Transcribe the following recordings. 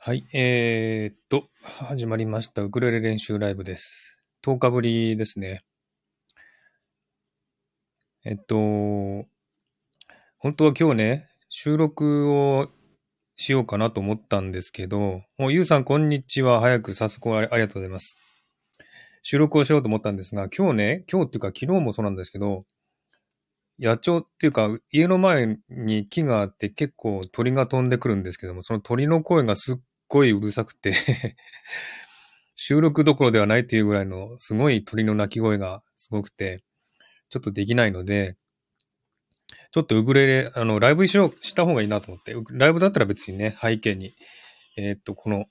はい、えー、っと、始まりました。ウクレレ練習ライブです。10日ぶりですね。えっと、本当は今日ね、収録をしようかなと思ったんですけど、もうゆうさんこんにちは。早く早速ありがとうございます。収録をしようと思ったんですが、今日ね、今日っていうか昨日もそうなんですけど、野鳥っていうか、家の前に木があって結構鳥が飛んでくるんですけども、その鳥の声がすっごいうるさくて 収録どころではないっていうぐらいのすごい鳥の鳴き声がすごくて、ちょっとできないので、ちょっとウクレレ、あの、ライブしよう、した方がいいなと思って、ライブだったら別にね、背景に、えーっと、この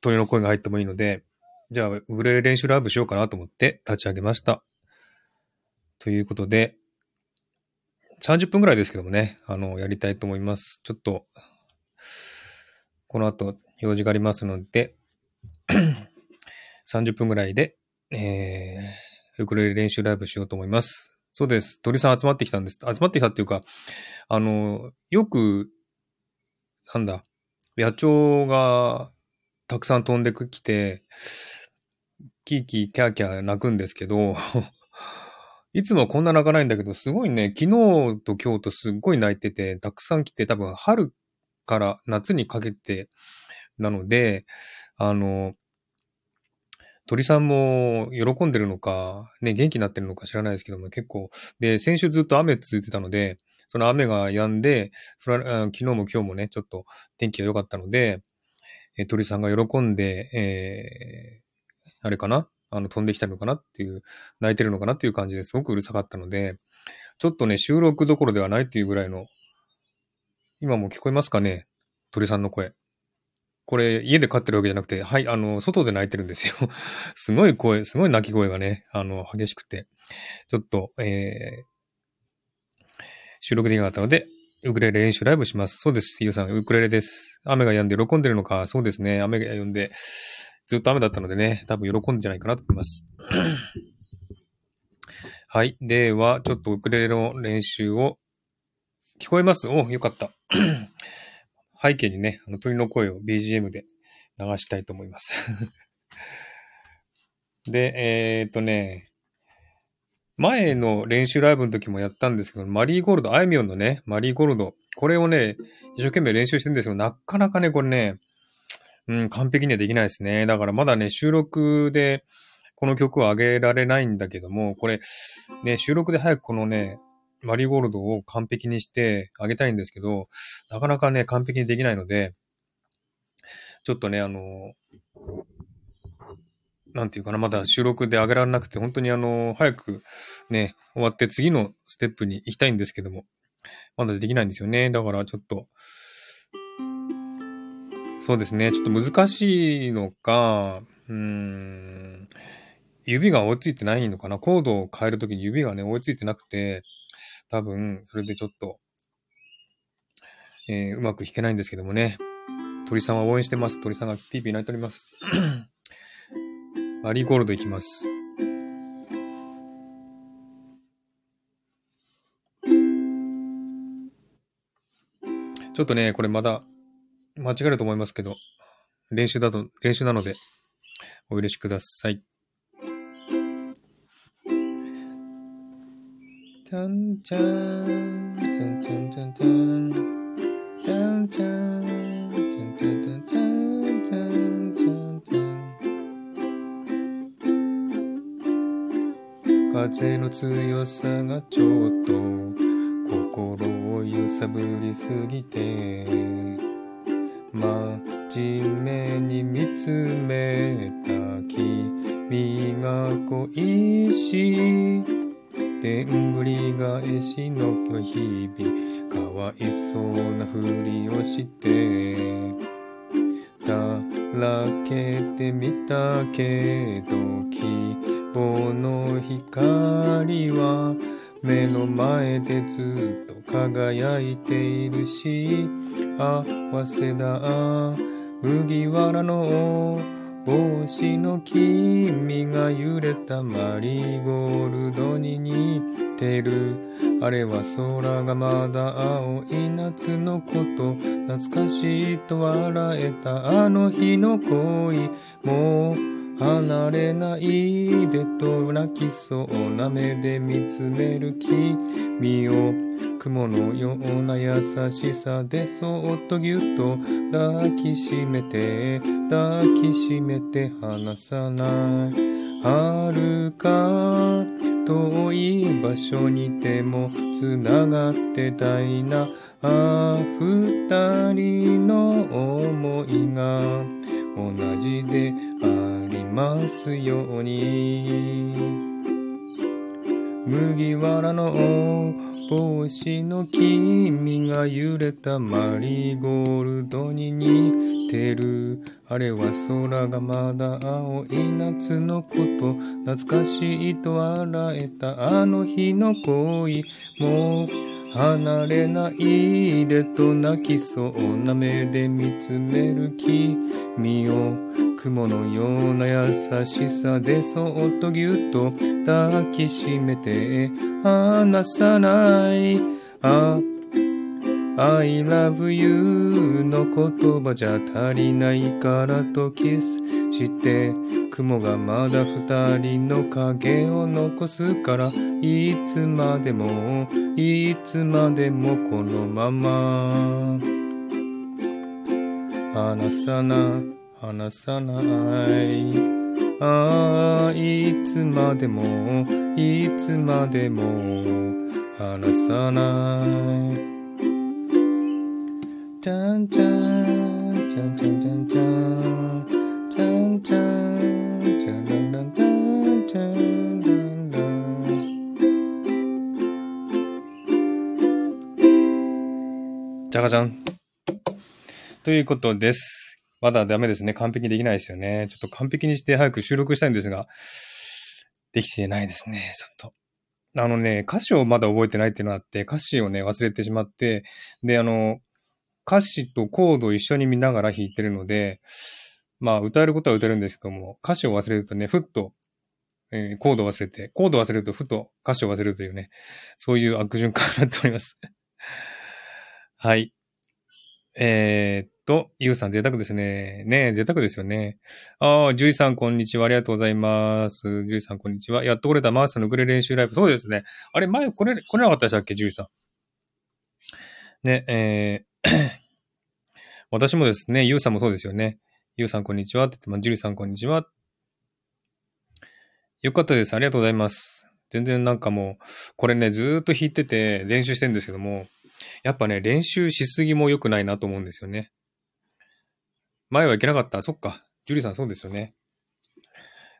鳥の声が入ってもいいので、じゃあ、ウクレレ練習ライブしようかなと思って立ち上げました。ということで、30分ぐらいですけどもね、あの、やりたいと思います。ちょっと、この後、用事がありますので、30分ぐらいで、えー、ウクレレ練習ライブしようと思います。そうです。鳥さん集まってきたんです。集まってきたっていうか、あの、よく、なんだ、野鳥がたくさん飛んできて、キーキーキャーキャー鳴くんですけど、いつもこんな鳴かないんだけど、すごいね、昨日と今日とすっごい鳴いてて、たくさん来て、多分春から夏にかけてなので、あの、鳥さんも喜んでるのか、ね、元気になってるのか知らないですけども、結構、で、先週ずっと雨続いてたので、その雨が止んで、昨日も今日もね、ちょっと天気が良かったので、え鳥さんが喜んで、えー、あれかな？あの、飛んできたのかなっていう、泣いてるのかなっていう感じですごくうるさかったので、ちょっとね、収録どころではないっていうぐらいの、今も聞こえますかね？鳥さんの声。これ、家で飼ってるわけじゃなくて、はい、あの、外で泣いてるんですよ。すごい声、すごい鳴き声がね、あの、激しくて、ちょっと、えー、収録できなかったので、ウクレレ練習ライブします。そうです、ゆうさん、ウクレレです。雨が止んで喜んでるのか、そうですね、雨が止んで、ずっと雨だったのでね、多分喜んでんじゃないかなと思います。はい。では、ちょっとウクレレの練習を、聞こえます？お、よかった。背景にね、あの鳥の声を BGM で流したいと思います。で、えー、っとね、前の練習ライブの時もやったんですけど、マリーゴールド、あいみょんのね、マリーゴールド、これをね、一生懸命練習してるんですけど、なかなかね、これね、うん、完璧にはできないですね。だからまだね、収録でこの曲を上げられないんだけども、これ、ね、収録で早くこのね、マリーゴールドを完璧にしてあげたいんですけど、なかなかね、完璧にできないので、ちょっとね、あの、なんていうかな、まだ収録で上げられなくて、本当にあの、早くね、終わって次のステップに行きたいんですけども、まだできないんですよね。だからちょっと、そうですね、ちょっと難しいのか、うーん、指が追いついてないのかな。コードを変えるときに指がね、追いついてなくて、多分、それでちょっと、えーうまく弾けないんですけどもね。鳥さんは応援してます。鳥さんがピーピー泣いております。マリーゴールドいきます。ちょっとね、これまだ間違えると思いますけど、練習だと、練習なので、お許しください。チャンチャン、チャンチャンチャンチャン、チャンチャン、チャンチャンチャンチャン、チャンチャンチャン。風の強さがちょっと心を揺さぶりすぎて真面目に見つめた君が恋しいでんぐり返しの日々。かわいそうなふりをして。だらけてみたけど希望の光は目の前でずっと輝いているし合わせだ麦わらの帽子の君が揺れたマリーゴールドに似てる。あれは空がまだ青い夏のこと懐かしいと笑えたあの日の恋。もう離れないでと泣きそうな目で見つめる君を雲のような優しさでそっとぎゅっと抱きしめて抱きしめて離さない。遥か遠い場所にてもつながってたいな。あ二人の思いが同じでありますように麦わらの帽子の君が揺れたマリーゴールドに似てる。あれは空がまだ青い夏のこと。懐かしいと笑えたあの日の恋。もう離れないでと泣きそうな目で見つめる君を。雲のような優しさでそっとぎゅっと抱きしめて離さない。あ I love you の言葉じゃ足りないからとキスして雲がまだ二人の影を残すからいつまでもいつまでもこのまま。離さない。離さないああいつまでもいつまでも離さないチャンチャンチャンチャンチャンチャンチャンチャンチャンランランチャンチャンランランじゃがじゃんということです。まだダメですね。完璧にできないですよね。ちょっと完璧にして早く収録したいんですが、できてないですね。ちょっと。あのね、歌詞をまだ覚えてないっていうのがあって、歌詞をね、忘れてしまって、で、あの、歌詞とコードを一緒に見ながら弾いてるので、まあ、歌えることは歌えるんですけども、歌詞を忘れるとね、ふっと、えーコードを忘れて、コードを忘れるとふっと歌詞を忘れるというね、そういう悪循環になっております。はい。えー、っと、ゆうさん贅沢ですね。ねえ、贅沢ですよね。ああ、ジュリさんこんにちは。ありがとうございます。ジュリさんこんにちは。やっと来れたマースのウクレレ練習ライブ。そうですね。あれ、前、これ、来れなかったでしたっけ？ジュリさん。ね、えー、私もですね、ゆうさんもそうですよね。ゆうさんこんにちは。って言って、まあ、ジュリさんこんにちは。よかったです。ありがとうございます。全然なんかもう、これね、ずーっと弾いてて練習してるんですけども、やっぱね、練習しすぎも良くないなと思うんですよね。前はいけなかった。そっか。ジュリさんそうですよね。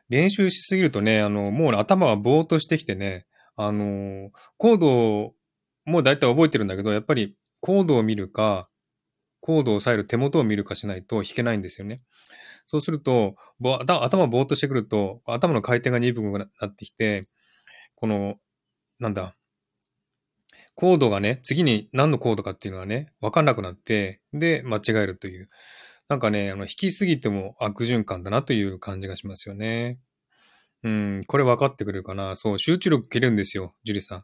練習しすぎるとね、あの、もう頭がぼーっとしてきてね、あの、コードをもう大体覚えてるんだけど、やっぱりコードを見るか、コードを押さえる手元を見るかしないと弾けないんですよね。そうすると、頭頭ぼーっとしてくると、頭の回転が鈍くなってきて、この、なんだ、コードがね、次に何のコードかっていうのがね、わかんなくなって、で、間違えるという。なんかね、あの、弾きすぎても悪循環だなという感じがしますよね。うん、これ分かってくれるかなそう、集中力切れるんですよ、ジュリさん。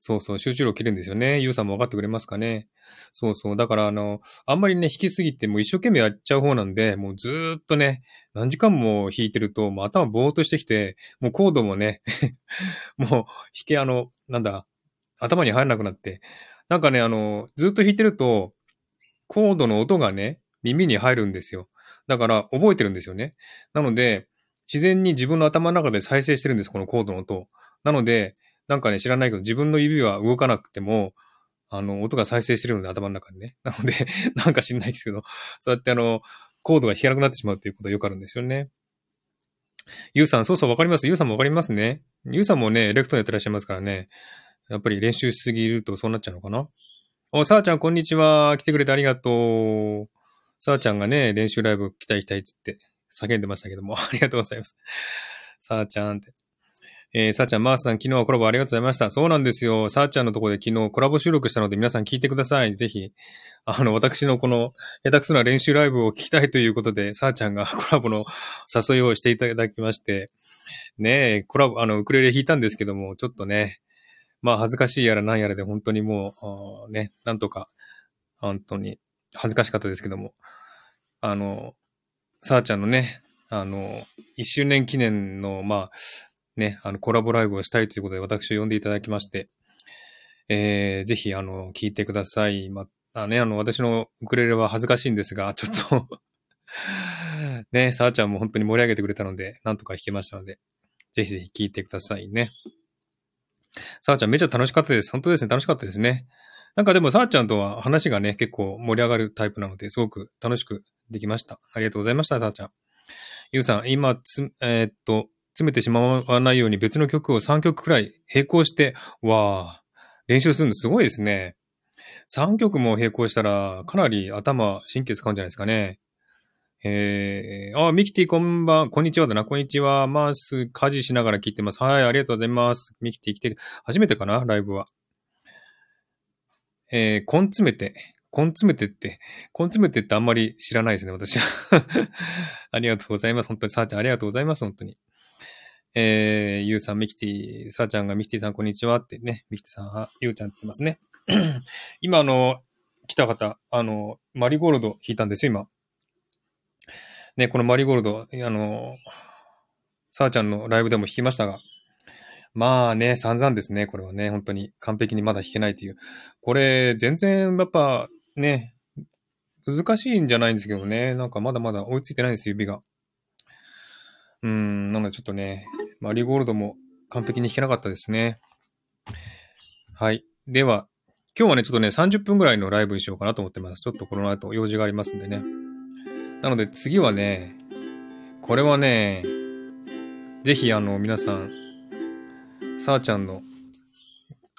そうそう、集中力切れるんですよね。ユウさんも分かってくれますかねそうそう。だから、あの、あんまりね、弾きすぎて、もう一生懸命やっちゃう方なんで、もうずーっとね、何時間も弾いてると、もう頭ぼーっとしてきて、もうコードもね、もう弾け、あの、なんだ、頭に入らなくなって。なんかね、あの、ずっと弾いてると、コードの音がね、耳に入るんですよ。だから、覚えてるんですよね。なので、自然に自分の頭の中で再生してるんです、このコードの音。なので、なんかね、知らないけど、自分の指は動かなくても、あの、音が再生してるので、頭の中にね。なので、なんか知んないですけど、そうやってあの、コードが弾けなくなってしまうっていうことがよくあるんですよね。ゆうさん、そうそう、わかります。ゆうさんもわかりますね。ゆうさんもね、エレクトーンやってらっしゃいますからね。やっぱり練習しすぎるとそうなっちゃうのかなお、さあちゃん、こんにちは。来てくれてありがとう。さあちゃんがね、練習ライブ来たい来たいって言って叫んでましたけども、ありがとうございます。さあちゃんって。えー、さあちゃん、マースさん、昨日はコラボありがとうございました。そうなんですよ。さあちゃんのところで昨日コラボ収録したので皆さん聞いてください。ぜひ。あの、私のこの下手くそな練習ライブを聞きたいということで、さあちゃんがコラボの誘いをしていただきまして、ねえ、コラボ、あの、ウクレレ弾いたんですけども、ちょっとね、まあ恥ずかしいやら何やらで本当にもう、ね、なんとか、本当に恥ずかしかったですけども、あの、さあちゃんのね、あの、一周年記念の、まあ、ね、あの、コラボライブをしたいということで私を呼んでいただきまして、えー、ぜひ、あの、聞いてください。まあね、あの、私のウクレレは恥ずかしいんですが、ちょっと ね、さあちゃんも本当に盛り上げてくれたので、なんとか弾けましたので、ぜひぜひ聞いてくださいね。さあちゃんめちゃ楽しかったです。本当ですね、楽しかったですね。なんかでもさあちゃんとは話がね、結構盛り上がるタイプなので、すごく楽しくできました。ありがとうございました、さあちゃん。ゆうさん、今つ、えー、っと、詰めてしまわないように別の曲を3曲くらい並行して、わー、練習するのすごいですね。3曲も並行したら、かなり頭、神経使うんじゃないですかね。えー、あ、ミキティこんばん、こんにちはだな、こんにちは。マース、家事しながら聞いてます。はい、ありがとうございます。ミキティ来て、初めてかな？ライブは。えー、根詰めて、根詰めてって、根詰めてってあんまり知らないですね、私は。ありがとうございます。本当に、さーちゃんありがとうございます、本当に。えー、ゆうさん、ミキティ、さーちゃんがミキティさん、こんにちはってね、ミキティさんは、ゆうちゃんって言いますね。今、あの、来た方、あの、マリゴールド弾いたんですよ、今。ね、このマリゴールド、あの、さあちゃんのライブでも弾きましたが、まあね、散々ですね、これはね、本当に完璧にまだ弾けないという。これ、全然やっぱね、難しいんじゃないんですけどね、なんかまだまだ追いついてないんです、指が。うん、なのでちょっとね、マリーゴールドも完璧に弾けなかったですね。はい。では、今日はね、ちょっとね、30分ぐらいのライブにしようかなと思ってます。ちょっとこの後用事がありますんでね。なので次はね、これはね、ぜひあの皆さん、さあちゃんの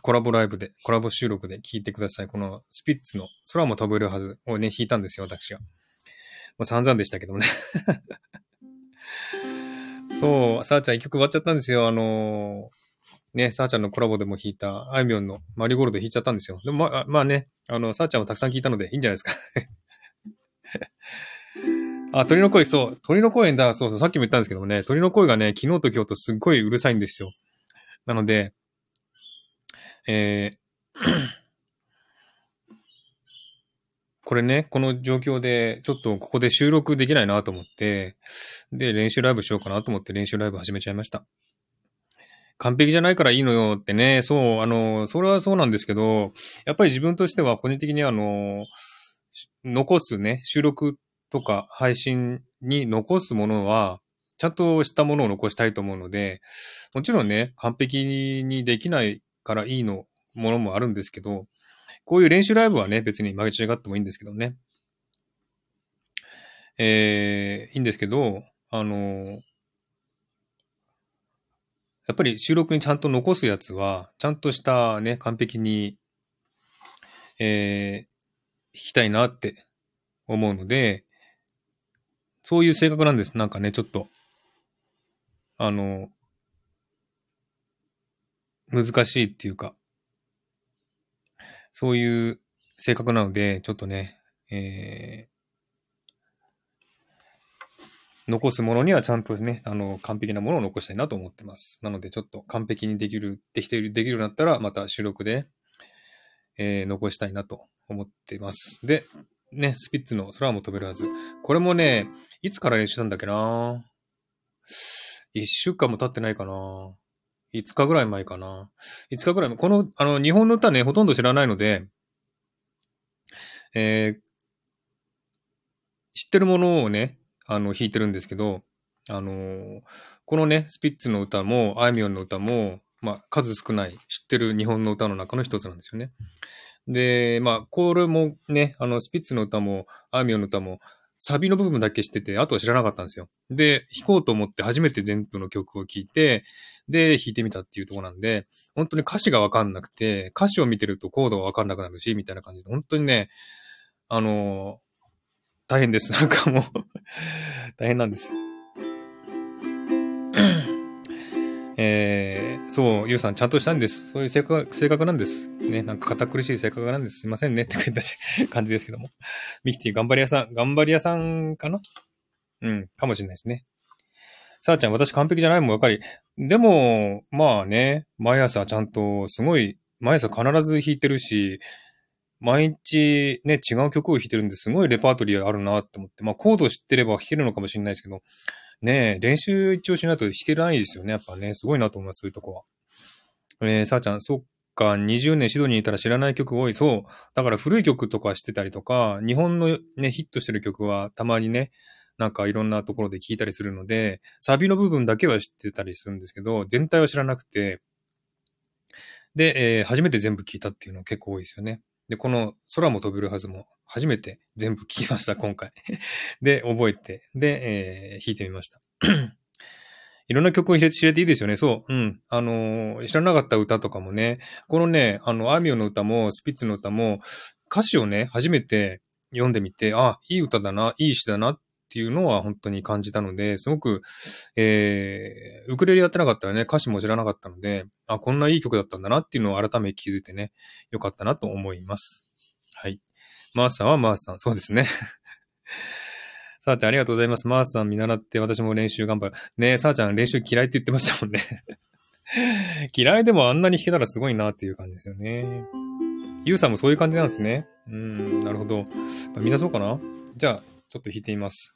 コラボライブで、コラボ収録で聞いてください。このスピッツの空も飛べるはずをね、弾いたんですよ、私は。まあ、散々でしたけどもね そう、さあちゃん一曲終わっちゃったんですよ。あのー、ね、さあちゃんのコラボでも弾いた、あいみょんのマリーゴールド弾いちゃったんですよ。でもまあ、まあね、あの、さあちゃんもたくさん聞いたのでいいんじゃないですか あ、鳥の声、そう。鳥の声だ。そうそう。さっきも言ったんですけどもね。鳥の声がね、昨日と今日とすっごいうるさいんですよ。なので、えー これね、この状況で、ちょっとここで収録できないなと思って、で、練習ライブしようかなと思って練習ライブ始めちゃいました。完璧じゃないからいいのよってね、そう、あの、それはそうなんですけど、やっぱり自分としては個人的にあの、残すね、収録とか配信に残すものは、ちゃんとしたものを残したいと思うので、もちろんね、完璧にできないからいいのものもあるんですけど、こういう練習ライブはね、別に曲げ違ってもいいんですけどね。えー、いいんですけど、あのやっぱり収録にちゃんと残すやつは、ちゃんとしたね、完璧に、えー、弾きたいなって思うので、そういう性格なんです。なんかね、ちょっと、あの、難しいっていうか、そういう性格なので、ちょっとね、えー、残すものにはちゃんとね、あの、完璧なものを残したいなと思ってます。なので、ちょっと完璧にできる、できている、できるようになったら、また収録で、えー、残したいなと思ってます。で、ね、スピッツの空も飛べるはず。これもね、いつから練習したんだっけな？ぁ一週間も経ってないかな5日ぐらい前かな。5日ぐらい前。この、あの、日本の歌ね、ほとんど知らないので、えー、知ってるものをね、あの、弾いてるんですけど、あのー、このね、スピッツの歌も、あいみょんの歌も、まあ、数少ない知ってる日本の歌の中の一つなんですよね。で、まあ、これもね、あの、スピッツの歌も、アーミオの歌も、サビの部分だけ知ってて、あとは知らなかったんですよ。で、弾こうと思って初めて全部の曲を聴いて、で、弾いてみたっていうとこなんで、本当に歌詞がわかんなくて、歌詞を見てるとコードがわかんなくなるし、みたいな感じで、本当にね、あの大変です。なんかもう 大変なんです。えー、そう、ゆうさんちゃんとしたんです。そういう性格、性格なんです。ね、なんか堅苦しい性格なんです。すいませんねって言った、感じですけども。ミキティ頑張り屋さん、頑張り屋さんかな？うん、かもしれないですね。さあちゃん、私完璧じゃないもんわかり。でも、まあね、毎朝ちゃんと、すごい、毎朝必ず弾いてるし、毎日ね、違う曲を弾いてるんですごいレパートリーあるなって思って、まあコード知ってれば弾けるのかもしれないですけど、ねえ練習一応しないと弾けないですよね。やっぱね、すごいなと思います、そういうとこは。えー、さあちゃん、そっか、20年シドニーにいたら知らない曲多い。そう。だから古い曲とか知ってたりとか、日本のね、ヒットしてる曲はたまにね、なんかいろんなところで聞いたりするので、サビの部分だけは知ってたりするんですけど、全体は知らなくて、で、えー、初めて全部聞いたっていうの結構多いですよね。で、この空も飛べるはずも初めて全部聞きました、今回。で、覚えて、で、えー、弾いてみました。いろんな曲を知れていいですよね。そう。うん。あのー、知らなかった歌とかもね、このね、あの、アーミオの歌も、スピッツの歌も、歌詞をね、初めて読んでみて、あ、いい歌だな、いい詩だなっっていうのは本当に感じたので、すごく、えー、ウクレレやってなかったらね、歌詞も知らなかったので、あ、こんないい曲だったんだなっていうのを改めて気づいてね、よかったなと思います。はい。マーさんはマースさん。そうですね。さあちゃんありがとうございます。マーさん見習って私も練習頑張る。ねえ、さあちゃん練習嫌いって言ってましたもんね 嫌いでもあんなに弾けたらすごいなっていう感じですよね。ゆうさんもそういう感じなんですね。うん、なるほど。みんなそうかな？じゃあ、ちょっと弾いてみます。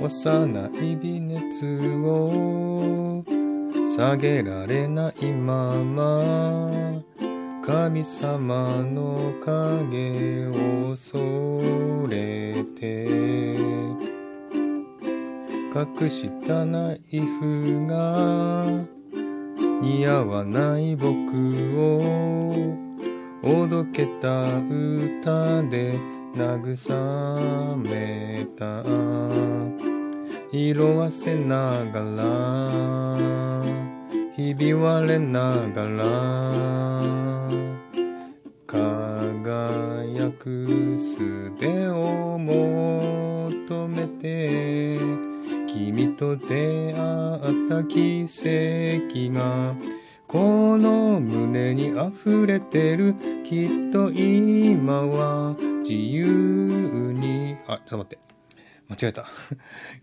幼い微熱を下げられないまま神様の影を恐れて隠したナイフが似合わない僕をおどけた歌で慰めた。色あせながらひび割れながら輝く術を求めて君と出会った奇跡がこの胸に溢れてる。きっと今は自由に。あちょっと待って。間違えた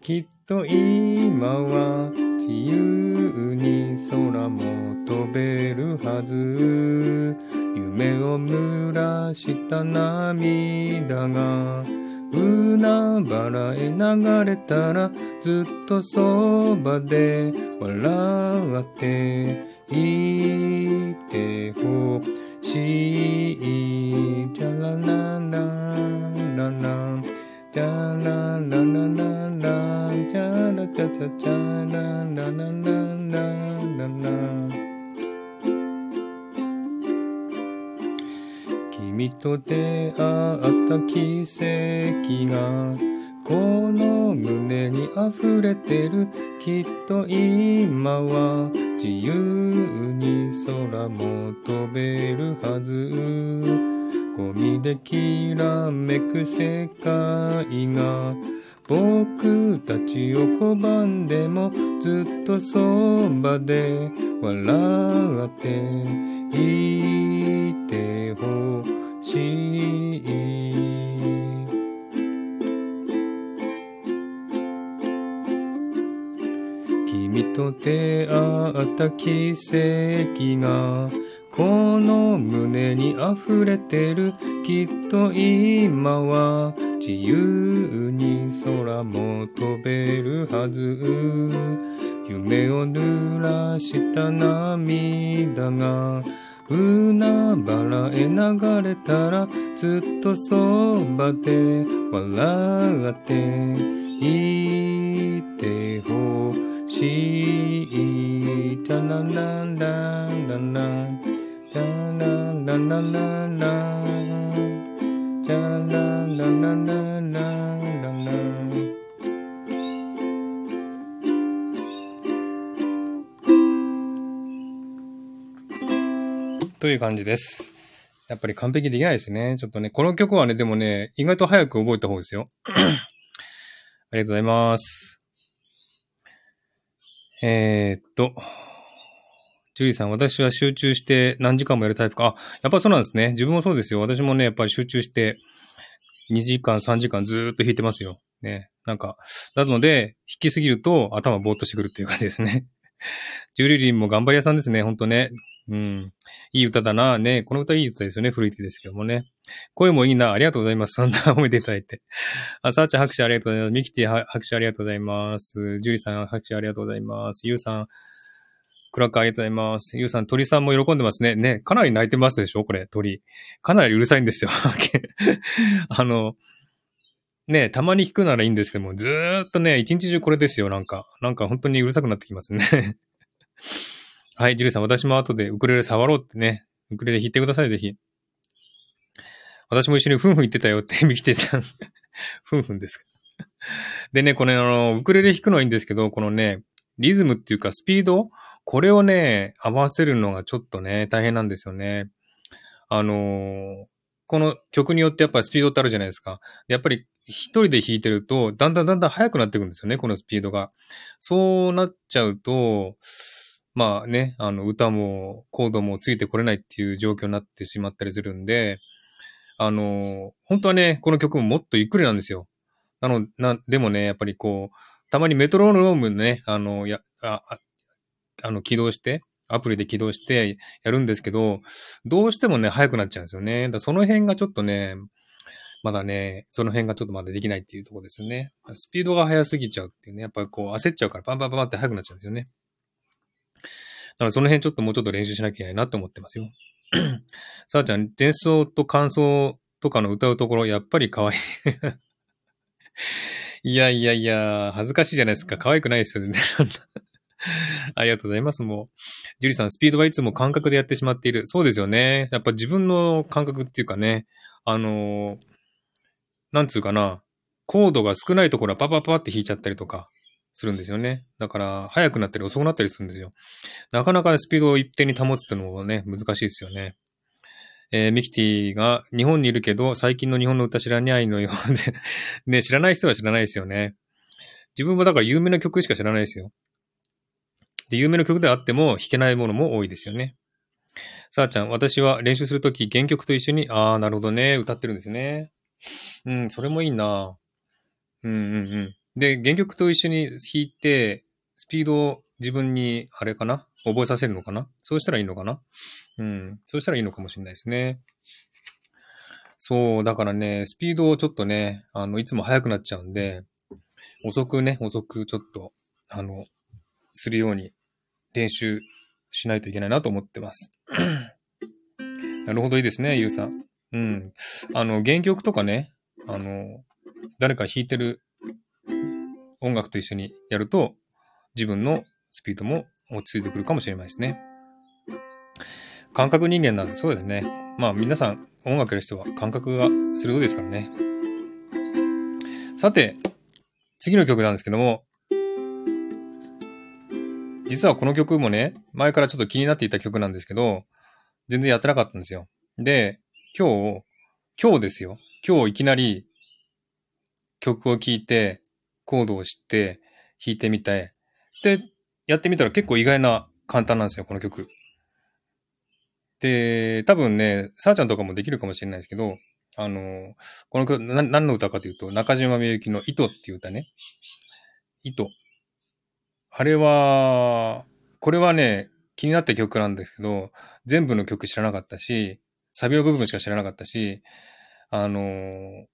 きっと今は自由に空も飛べるはず。夢を濡らした涙が海原へ流れたらずっとそばで笑っていてほしい。じゃらららららじゃららららら。じゃらじゃじゃじゃらららららら君と出会った奇跡がこの胸に溢れてる。きっと今は自由に空も飛べるはず。ゴミできらめく世界が僕たちを拒んでもずっとそばで笑っていてほしい。君と出会った奇跡がこの胸に溢れてる。きっと今は自由に空も飛べるはず。夢を濡らした涙が海原へ流れたらずっとそばで笑っていてほしい。タララララララララララという感じです。やっぱり完璧できないですね。ちょっとね、この曲はね、でもね、意外と早く覚えた方ですよ。ありがとうございます。えー、っと、ジュリーさん、私は集中して何時間もやるタイプか。あ、やっぱそうなんですね。自分もそうですよ。私もね、やっぱり集中して2時間、3時間ずーっと弾いてますよ。ね。なんか、なので、弾きすぎると頭ぼーっとしてくるっていう感じですね。ジュリリンも頑張り屋さんですね。ほんとね。うん。いい歌だな。ね。この歌いい歌ですよね。古い手ですけどもね。声もいいな。ありがとうございます。そんな褒めていただいて。あ、さーちゃん拍手ありがとうございます。ミキティ拍手ありがとうございます。ジュリさん拍手ありがとうございます。ユウさん、クラッカーありがとうございます。ユウさん、鳥さんも喜んでますね。ね。かなり泣いてますでしょこれ、鳥。かなりうるさいんですよ。あの、ねたまに聞くならいいんですけども、ずーっとね、一日中これですよ、なんか。なんか本当にうるさくなってきますね。はい、ジュリさん、私も後でウクレレ触ろうってね。ウクレレ弾いてください、ぜひ。私も一緒にふんふん言ってたよって、ミキテさん。ふんふんですか。でね、これあの、ウクレレ弾くのはいいんですけど、このね、リズムっていうかスピード？これをね、合わせるのがちょっとね、大変なんですよね。あのーこの曲によってやっぱりスピードってあるじゃないですか。やっぱり一人で弾いてると、だんだんだんだん速くなっていくんですよね、このスピードが。そうなっちゃうと、まあね、あの、歌もコードもついてこれないっていう状況になってしまったりするんで、あの、本当はね、この曲ももっとゆっくりなんですよ。なの、な、でもね、やっぱりこう、たまにメトロノームね、あの、や、あ、あの、起動して、アプリで起動してやるんですけど、どうしてもね、速くなっちゃうんですよね。だその辺がちょっとね、まだね、その辺がちょっとまだできないっていうとこですよね。スピードが速すぎちゃうっていうね、やっぱりこう焦っちゃうから、パンパンパンって速くなっちゃうんですよね。なのでその辺ちょっともうちょっと練習しなきゃいけないなと思ってますよ。さあちゃん、前奏と感想とかの歌うところ、やっぱり可愛い。いやいやいや、恥ずかしいじゃないですか。可愛くないですよね。ありがとうございます。もう、ジュリさん、スピードはいつも感覚でやってしまっている。そうですよね。やっぱ自分の感覚っていうかね、あのーなんつうかな、コードが少ないところはパパパって弾いちゃったりとかするんですよね。だから、速くなったり遅くなったりするんですよ。なかなかスピードを一定に保つっていうのもね、難しいですよね。えーミキティが日本にいるけど、最近の日本の歌知らないのよ。で、ね、知らない人は知らないですよね。自分もだから有名な曲しか知らないですよ。で、有名な曲であっても弾けないものも多いですよね。さあちゃん、私は練習するとき原曲と一緒に、あー、なるほどね、歌ってるんですね。うん、それもいいなうんうんうん。で、原曲と一緒に弾いて、スピードを自分に、あれかな？覚えさせるのかな？そうしたらいいのかな？うん。そうしたらいいのかもしれないですね。そう、だからね、スピードをちょっとね、あの、いつも速くなっちゃうんで、遅くね、遅くちょっと、あの、するように練習しないといけないなと思ってます。なるほど、いいですね、ゆうさん。うん。あの、原曲とかね、あの、誰か弾いてる音楽と一緒にやると、自分のスピードも落ち着いてくるかもしれないですね。感覚人間なんで、そうですね。まあ皆さん、音楽やる人は感覚が鋭いですからね。さて、次の曲なんですけども、実はこの曲もね、前からちょっと気になっていた曲なんですけど、全然やってなかったんですよ。で、今日、今日ですよ。今日いきなり曲を聴いて、コードを知って、弾いてみて、で、やってみたら結構意外な簡単なんですよ、この曲。で、多分ね、さあちゃんとかもできるかもしれないですけど、あの、この曲、何の歌かというと、中島みゆきの糸っていう歌ね。糸。あれは、これはね、気になった曲なんですけど、全部の曲知らなかったし、サビの部分しか知らなかったし、あの、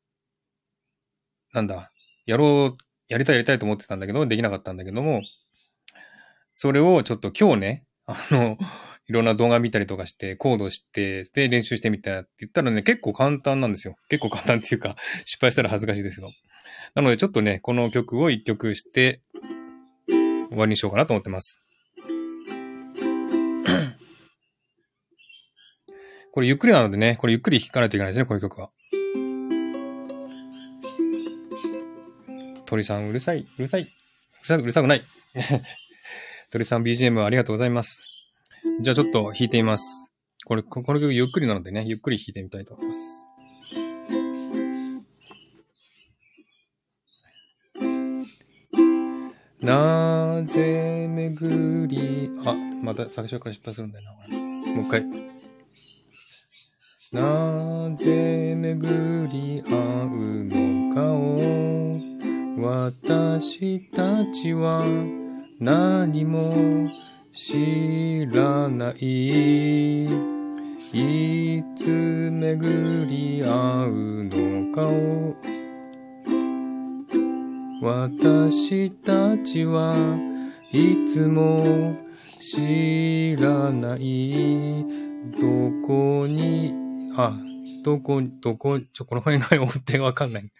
なんだ、やろう、やりたいやりたいと思ってたんだけど、できなかったんだけども、それをちょっと今日ね、あの、いろんな動画見たりとかして、コードして、で、練習してみたって言ったらね、結構簡単なんですよ。結構簡単っていうか、失敗したら恥ずかしいですけど。なので、ちょっとね、この曲を一曲して、終わりにしようかなと思ってます。これゆっくりなのでね、これゆっくり弾かないといけないですね、この曲は。鳥さんうるさい、うるさい、うるさうるさくない。鳥さん BGM ありがとうございます。じゃあちょっと弾いてみます。これ、ここの曲ゆっくりなのでね、ゆっくり弾いてみたいと思います。なぜ巡り、あ、また最初から失敗するんだよな、これ。もう一回。なぜ巡り合うのかを私たちは何も知らないいつ巡り合うのかを私たちはいつも知らないどこにあどこどこちょこの辺が音程がわかんない。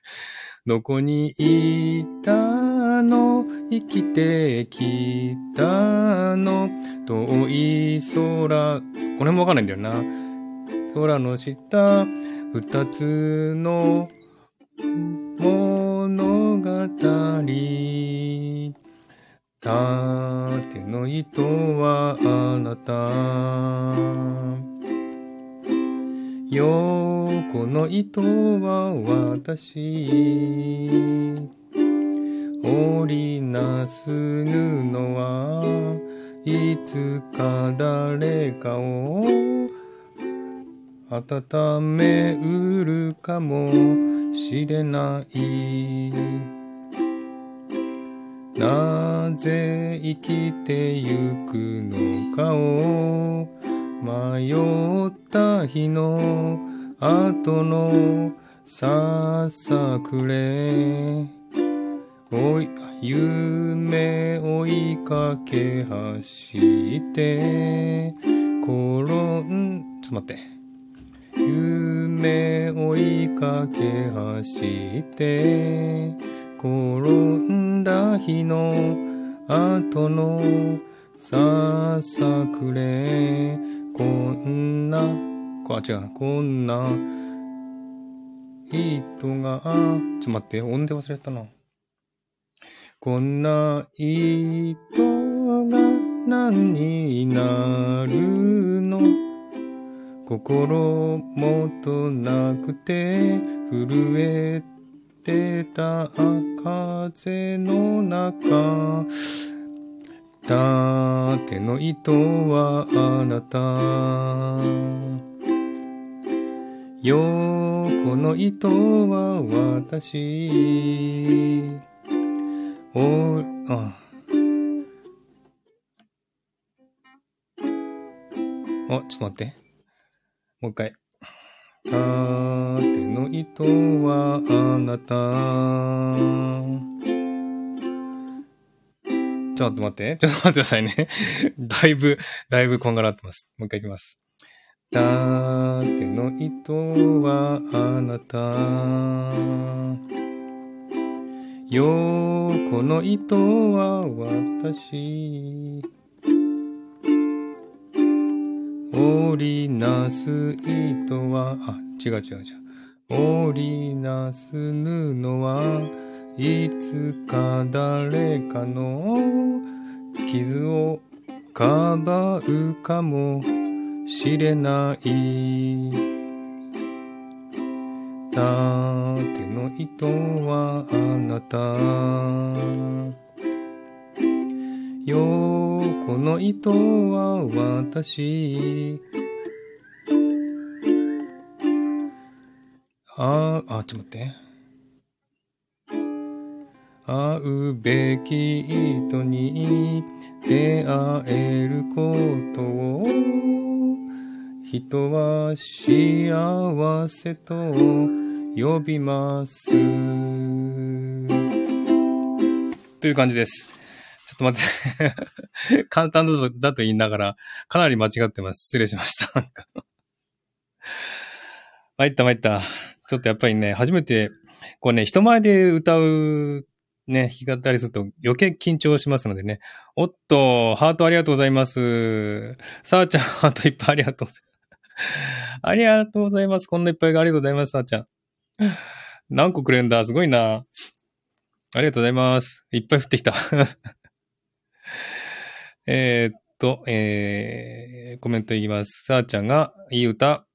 どこにいたの生きてきたの。遠い空。この辺もわかんないんだよな。空の下二つの物語。縦の糸はあなた。横の糸は私。織りなす布はい。つか誰かを温めうるかもしれない。なぜ生きてゆくのかを迷った日の後のささくれ。おい夢追いかけ走って転んちょっと待って。夢追いかけ走って転んだ日の後のささくれ。こんなこあ違うこんな人がちょっと待って音で忘れたな。こんな人が何になるの？心もとなくて震えてた風の中。縦の糸はあなた。横の糸は私。おああ、ちょっと待って。もう一回。縦の糸はあなた。ちょっと待って。ちょっと待ってくださいね。だいぶ、だいぶこんがらってます。もう一回いきます。縦の糸はあなた。横の糸は私。織りなす糸は、あ、違う違う違う。織りなす布はいつか誰かの傷をかばうかもしれない。縦の糸はあなた。横の糸は私。あ、あ、ちょっと待って。会うべき人に出会えることを人は幸せと呼びます。という感じです。ちょっと待って。簡単だとだと言いながら、かなり間違ってます。失礼しました。参った参った。ちょっとやっぱりね、初めて、こうね、人前で歌う、ね、弾き語りすると余計緊張しますのでね。おっと、ハートありがとうございます。さあちゃん、ハートいっぱいありがとうございます。ありがとうございます。こんないっぱいありがとうございます、さあちゃん。何個くれるんだ？すごいな。ありがとうございます。いっぱい降ってきた。えっと、えー、コメントいきます。さあちゃんが、いい歌。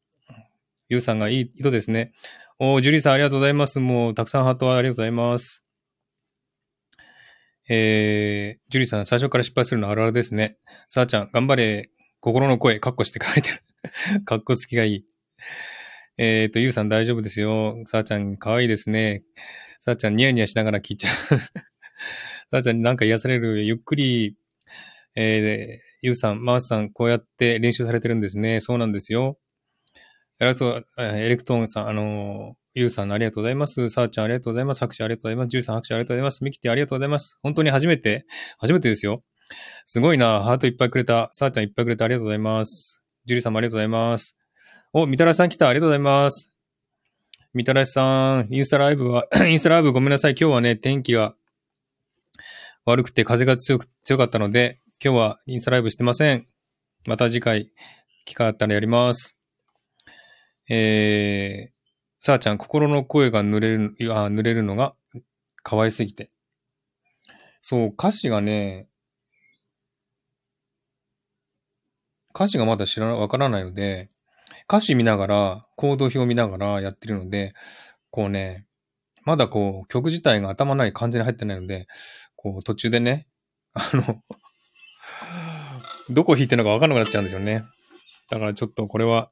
ゆうさんがいい糸ですね。おー、ジュリーさんありがとうございます。もう、たくさんハートありがとうございます。えー、ジュリーさん、最初から失敗するのあるあるですね。さあちゃん、頑張れ。心の声、カッコして書いてる。カッコつきがいい。えっ、ー、と、ゆうさん大丈夫ですよ。さあちゃん、かわいいですね。さあちゃん、ニヤニヤしながら聞いちゃう。さあちゃん、なんか癒される？ゆっくり、えー、ゆうさん、マースさん、こうやって練習されてるんですね。そうなんですよ。ありがとう、エレクトーンさん、あの、ゆうさんありがとうございます。さあちゃんありがとうございます。拍手ありがとうございます。ジューさん拍手ありがとうございます。ミキティありがとうございます。本当に初めて？初めてですよ。すごいな。ハートいっぱいくれた。さあちゃんいっぱいくれてありがとうございます。ジュリーさんもありがとうございます。お、みたらしさん来た。ありがとうございます。みたらしさん、インスタライブは、インスタライブごめんなさい。今日はね、天気が悪くて風が強く、強かったので、今日はインスタライブしてません。また次回、機会あったらやります。えー、さあちゃん、心の声が濡れる、あ、濡れるのが可愛すぎて。そう、歌詞がね、歌詞がまだ知らわからないので、歌詞見ながら、コード表見ながらやってるので、こうね、まだこう、曲自体が頭ない完全に入ってないので、こう、途中でね、あのどこ弾いてるのかわかんなくなっちゃうんですよね。だからちょっとこれは、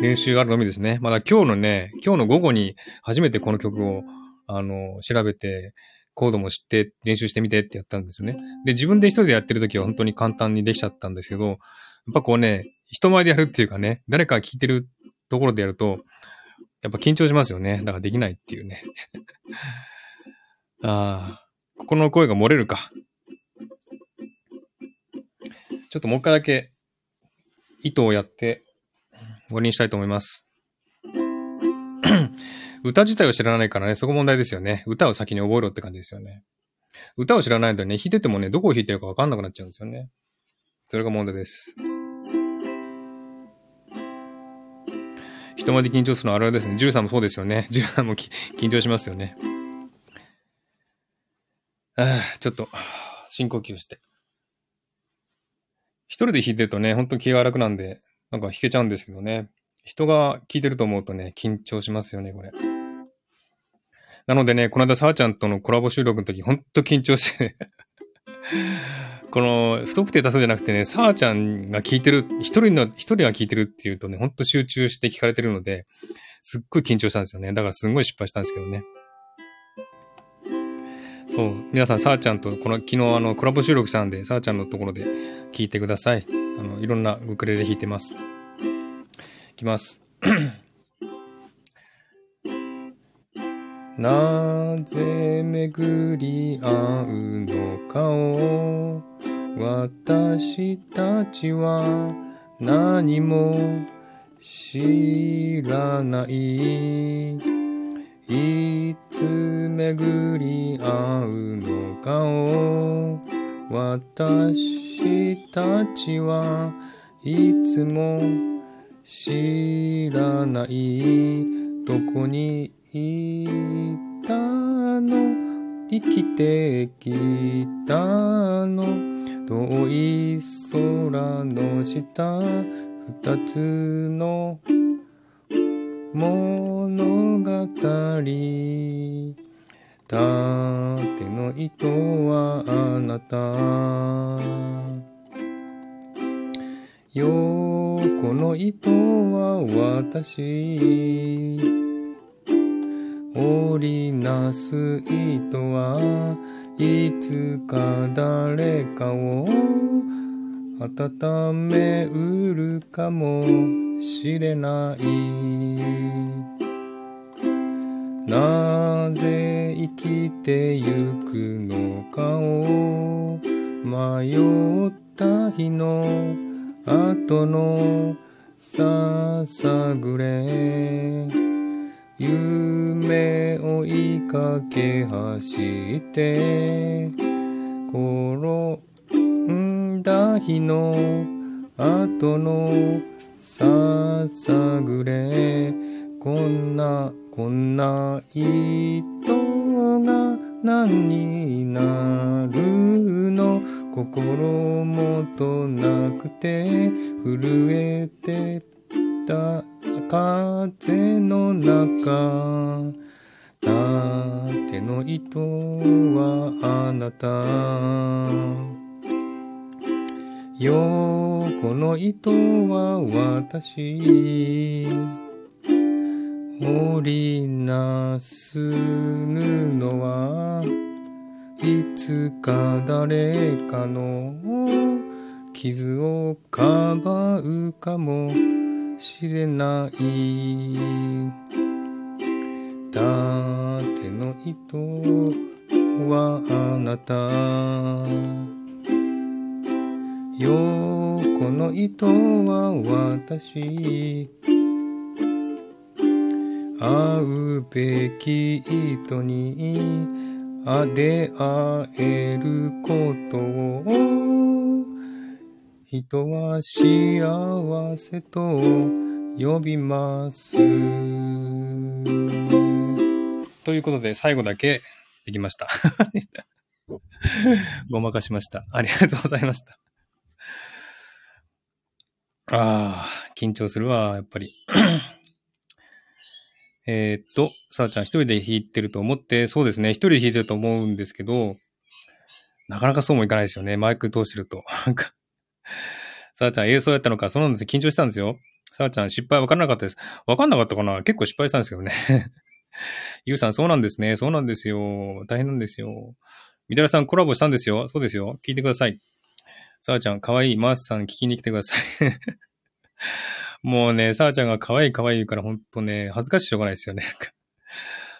練習があるのみですね。まだ今日のね、今日の午後に初めてこの曲を、あの、調べて、コードも知って練習してみてってやったんですよね。で、自分で一人でやってる時は本当に簡単にできちゃったんですけど、やっぱこうね、人前でやるっていうかね、誰かが聞いてるところでやると、やっぱ緊張しますよね。だからできないっていうね。ああ、心の声が漏れるか。ちょっともう一回だけ、糸をやって、終わりにしたいと思います。歌自体を知らないからね、そこ問題ですよね。歌を先に覚えろって感じですよね。歌を知らないとね、弾いててもね、どこを弾いてるかわかんなくなっちゃうんですよね。それが問題です。人前で緊張するのあるあるですね。ジュさんもそうですよね。ジュさんも緊張しますよね。あちょっと、深呼吸して。一人で弾いてるとね、ほんと気が楽なんで、なんか弾けちゃうんですけどね。人が聞いてると思うとね、緊張しますよね、これ。なのでね、この間、さあちゃんとのコラボ収録の時、ほんと緊張してねこの、不特定多数じゃなくてね、さあちゃんが聞いてる、一人の、一人が聞いてるっていうとね、ほんと集中して聞かれてるので、すっごい緊張したんですよね。だからすんごい失敗したんですけどね。そう。皆さん、さあちゃんと、この、昨日あの、コラボ収録したんで、さあちゃんのところで聞いてください。あの、いろんなウクレレ弾いてます。いきます。なぜ巡り合うのかを私たちは何も知らない。いつ巡り合うのかを私たちはいつも知らない。どこにい。たの生きてきたの遠い空の下二つの物語。縦の糸はあなた。横の糸は私。織りなす糸はいつか誰かを温めうるかもしれない。なぜ生きてゆくのかを迷った日の後のささぐれ。夢追いかけ走って転んだ日の後のささぐれこんなこんな糸が何になるの心もとなくて震えてた風の中縦の糸はあなた。横の糸は私。織りなす布はいつか誰かの傷をかばうかも。しれない縦の糸はあなた。横の糸は私。会うべき人に出会えることを人は幸せと呼びます。ということで最後だけできました。ごまかしました。ありがとうございました。ああ、緊張するわ、やっぱり。えっと、さあちゃん一人で弾いてると思って、そうですね、一人で弾いてると思うんですけど、なかなかそうもいかないですよね。マイク通してると。なんか、さあちゃん映像やったのか、そうなんです緊張したんですよ。さあちゃん失敗わからなかったです。わかんなかったかな？結構失敗したんですけどね。ゆうさん、そうなんですね。そうなんですよ。大変なんですよ。みだらさん、コラボしたんですよ。そうですよ。聞いてください。さあちゃん、かわいい。マースさん、聞きに来てください。もうね、さあちゃんが可愛い可愛い言うからほんとね、恥ずかしいしょうがないですよね。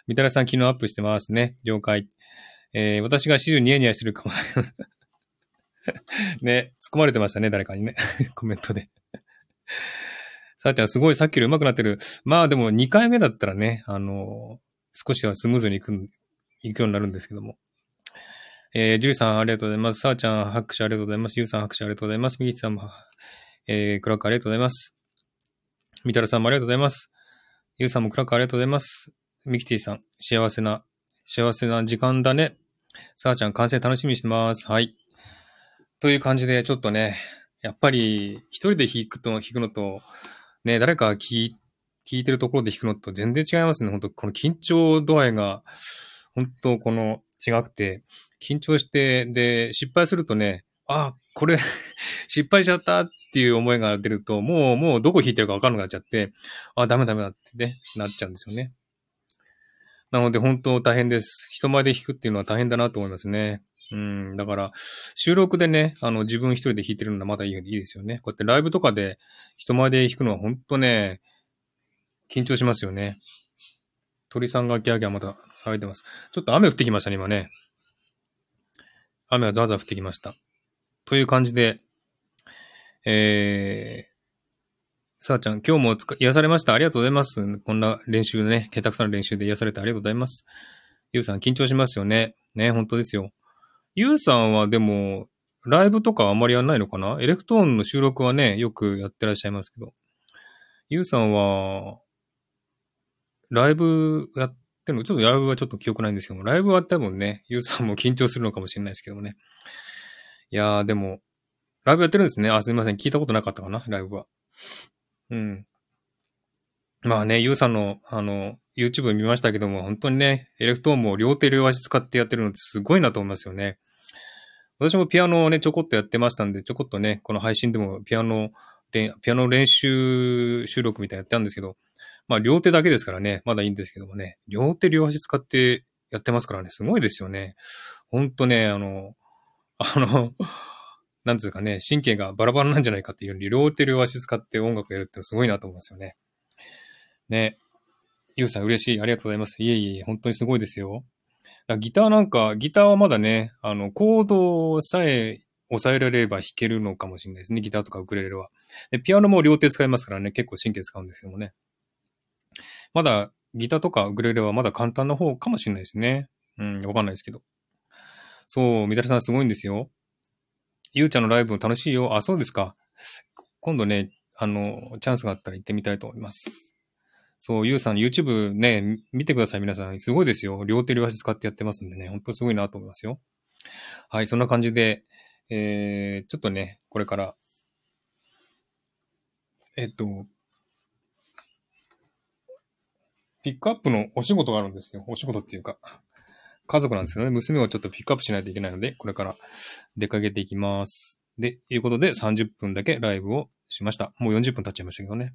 みたらさん昨日アップしてますね。了解。えー、私が始終ニヤニヤしてるかも。ね、突っ込まれてましたね、誰かにね。コメントで。さあちゃんすごいさっきより上手くなってる。まあでも2回目だったらね、あのー、少しはスムーズにいく、いくようになるんですけども。えー、ジュイさんありがとうございます。さあちゃん拍手ありがとうございます。ユウさん拍手ありがとうございます。ミギさんも、えー、クラックありがとうございます。みたらさんもありがとうございます。ゆうさんもクラックありがとうございます。ミキティさん、幸せな、幸せな時間だね。さあちゃん、完成楽しみにしてます。はい。という感じで、ちょっとね、やっぱり、一人で弾くと、弾くのと、ね、誰か聞聞いてるところで弾くのと全然違いますね。本当この緊張度合いが、本当この違くて、緊張して、で、失敗するとね、あ、これ 失敗しちゃったっていう思いが出ると、もう、もうどこ弾いてるかわかんなくなっちゃって、あ、ダメダメだってね、なっちゃうんですよね。なので本当大変です。人前で弾くっていうのは大変だなと思いますね。うん、だから、収録でね、あの、自分一人で弾いてるのはまだいいですよね。こうやってライブとかで人前で弾くのは本当ね、緊張しますよね。鳥さんがギャーギャーまた騒いでます。ちょっと雨降ってきましたね、今ね。雨がザーザー降ってきました。という感じで、えー、さあちゃん、今日も癒されました。ありがとうございます。こんな練習ね、下手くそな練習で癒されてありがとうございます。ゆうさん、緊張しますよね。ね、本当ですよ。ゆうさんはでも、ライブとかあんまりやんないのかな？エレクトーンの収録はね、よくやってらっしゃいますけど。ゆうさんは、ライブやってるの、ちょっとライブはちょっと記憶ないんですけども、ライブは多分ね、ゆうさんも緊張するのかもしれないですけどもね。いやー、でも、ライブやってるんですね。あ、すみません。聞いたことなかったかな、ライブは。うん。まあね、ゆうさんの、あの、YouTube 見ましたけども、本当にね、エレクトーンも両手両足使ってやってるのってすごいなと思いますよね。私もピアノをね、ちょこっとやってましたんで、ちょこっとね、この配信でもピアノ、ピアノ練習収録みたいなやったんですけど、まあ両手だけですからね、まだいいんですけどもね、両手両足使ってやってますからね、すごいですよね。ほんとね、あの、あの、なんつうかね、神経がバラバラなんじゃないかっていうように、両手両足使って音楽やるってすごいなと思いますよね。ね。ゆうさん嬉しい。ありがとうございます。いえいえ、本当にすごいですよ。だギターなんか、ギターはまだね、あの、コードさえ抑えられれば弾けるのかもしれないですね。ギターとかウクレレは。で、ピアノも両手使いますからね、結構神経使うんですけどもね。まだ、ギターとかウクレレはまだ簡単な方かもしれないですね。うん、わかんないですけど。そう、みたらさんすごいんですよ。ゆうちゃんのライブも楽しいよ。あ、そうですか。今度ね、あの、チャンスがあったら行ってみたいと思います。そう、ゆうさん YouTube ね、見てください、皆さん。すごいですよ。両手両足使ってやってますんでね、ほんとすごいなと思いますよ。はい、そんな感じで、えー、ちょっとね、これから、えっと、ピックアップのお仕事があるんですよ。お仕事っていうか、家族なんですけどね、娘をちょっとピックアップしないといけないので、これから出かけていきます。で、いうことで30分だけライブをしました。もう40分経っちゃいましたけどね。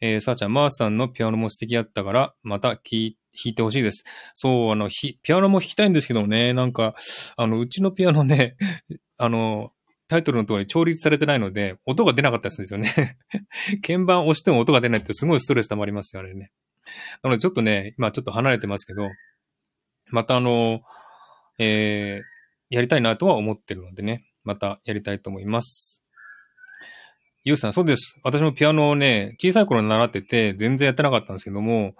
えー、さあちゃん、マーさんのピアノも素敵やったから、また弾いてほしいです。そう、あの、ひピアノも弾きたいんですけどね、なんか、あの、うちのピアノね、あの、タイトルの通り調律されてないので、音が出なかったですよね。鍵盤押しても音が出ないってすごいストレス溜まりますよね。なのでちょっとね、今ちょっと離れてますけど、またあの、えー、やりたいなとは思ってるのでね、またやりたいと思います。ゆうさん、そうです。私もピアノをね、小さい頃に習ってて、全然やってなかったんですけども、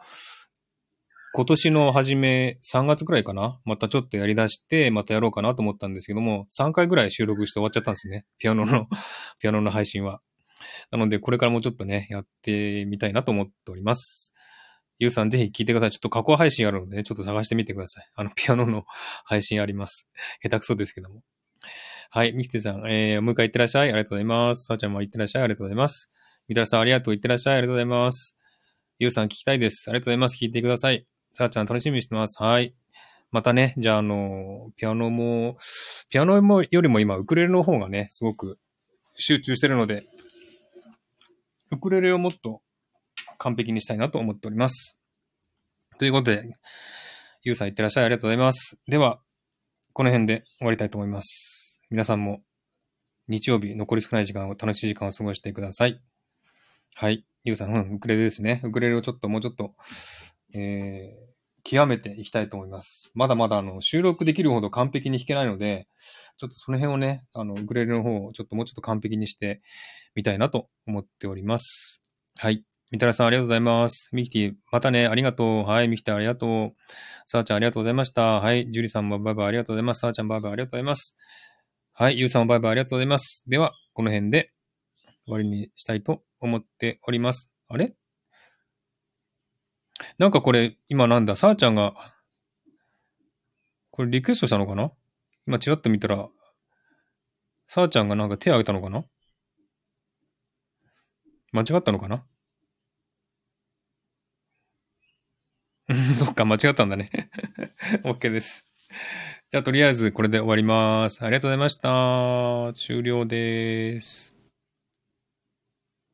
今年の初め、3月くらいかなまたちょっとやり出して、またやろうかなと思ったんですけども、3回ぐらい収録して終わっちゃったんですね。ピアノの ピアノの配信は。なので、これからもちょっとね、やってみたいなと思っております。ゆうさんぜひ聞いてください。ちょっと過去配信あるので、ね、ちょっと探してみてください。あの、ピアノの配信あります。下手くそですけども。はい、ミキテさん、えー、もう一回行ってらっしゃい。ありがとうございます。さあちゃんも行ってらっしゃい。ありがとうございます。みたらさん、ありがとう。行ってらっしゃい。ありがとうございます。ゆうさん、聞きたいです。ありがとうございます。聞いてください。さあちゃん、楽しみにしてます。はい。またね、じゃあ、あの、ピアノも、ピアノもよりも今、ウクレレの方がね、すごく集中してるので、ウクレレをもっと完璧にしたいなと思っております。ということで、ゆうさんいってらっしゃい。ありがとうございます。では、この辺で終わりたいと思います。皆さんも日曜日残り少ない時間を楽しい時間を過ごしてください。はい。ゆうさん、うん、ウクレレですね。ウクレレをちょっともうちょっと、えー、極めていきたいと思います。まだまだあの収録できるほど完璧に弾けないので、ちょっとその辺をね、あの、ウクレレの方をちょっともうちょっと完璧にしてみたいなと思っております。はい。みたらさんありがとうございます。ミキティ、またね、ありがとう。はい、ミキティありがとう。さあちゃんありがとうございました。はい、ジュリさんもバイバイありがとうございます。さあちゃんバイバイありがとうございます。はい、ゆうさんもバイバイありがとうございます。では、この辺で終わりにしたいと思っております。あれ？なんかこれ、今なんだ、さあちゃんが、これリクエストしたのかな？今チラッと見たら、さあちゃんがなんか手を挙げたのかな？間違ったのかな？そっか、間違ったんだね OK です。じゃあ、とりあえずこれで終わります。ありがとうございました。終了です。